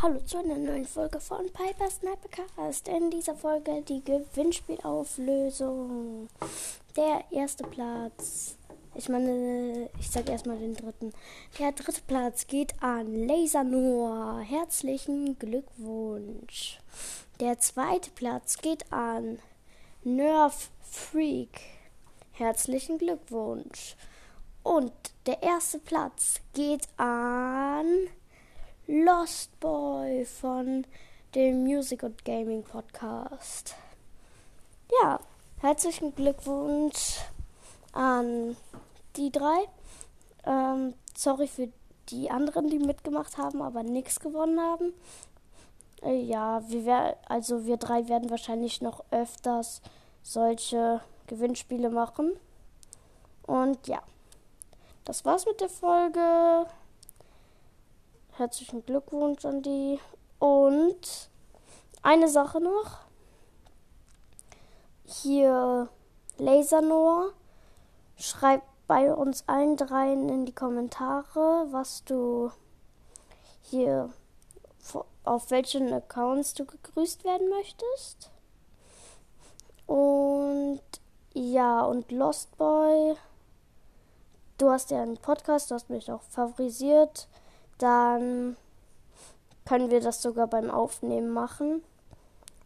Hallo zu einer neuen Folge von Piper Sniper Cast. In dieser Folge die Gewinnspielauflösung. Der erste Platz. Ich meine, ich sage erstmal den dritten. Der dritte Platz geht an Laser Noah. Herzlichen Glückwunsch. Der zweite Platz geht an Nerf Freak. Herzlichen Glückwunsch. Und der erste Platz geht an Lost Boy von dem Music und Gaming Podcast. Ja, herzlichen Glückwunsch an die drei. Ähm, sorry für die anderen, die mitgemacht haben, aber nichts gewonnen haben. Äh, ja, wir also wir drei werden wahrscheinlich noch öfters solche Gewinnspiele machen. Und ja, das war's mit der Folge. Herzlichen Glückwunsch an die. Und eine Sache noch. Hier Lasernor. Schreib bei uns allen dreien in die Kommentare, was du hier auf welchen Accounts du gegrüßt werden möchtest. Und ja, und Lost Boy, du hast ja einen Podcast, du hast mich auch favorisiert dann können wir das sogar beim Aufnehmen machen.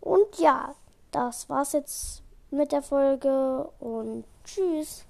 Und ja, das war's jetzt mit der Folge und tschüss.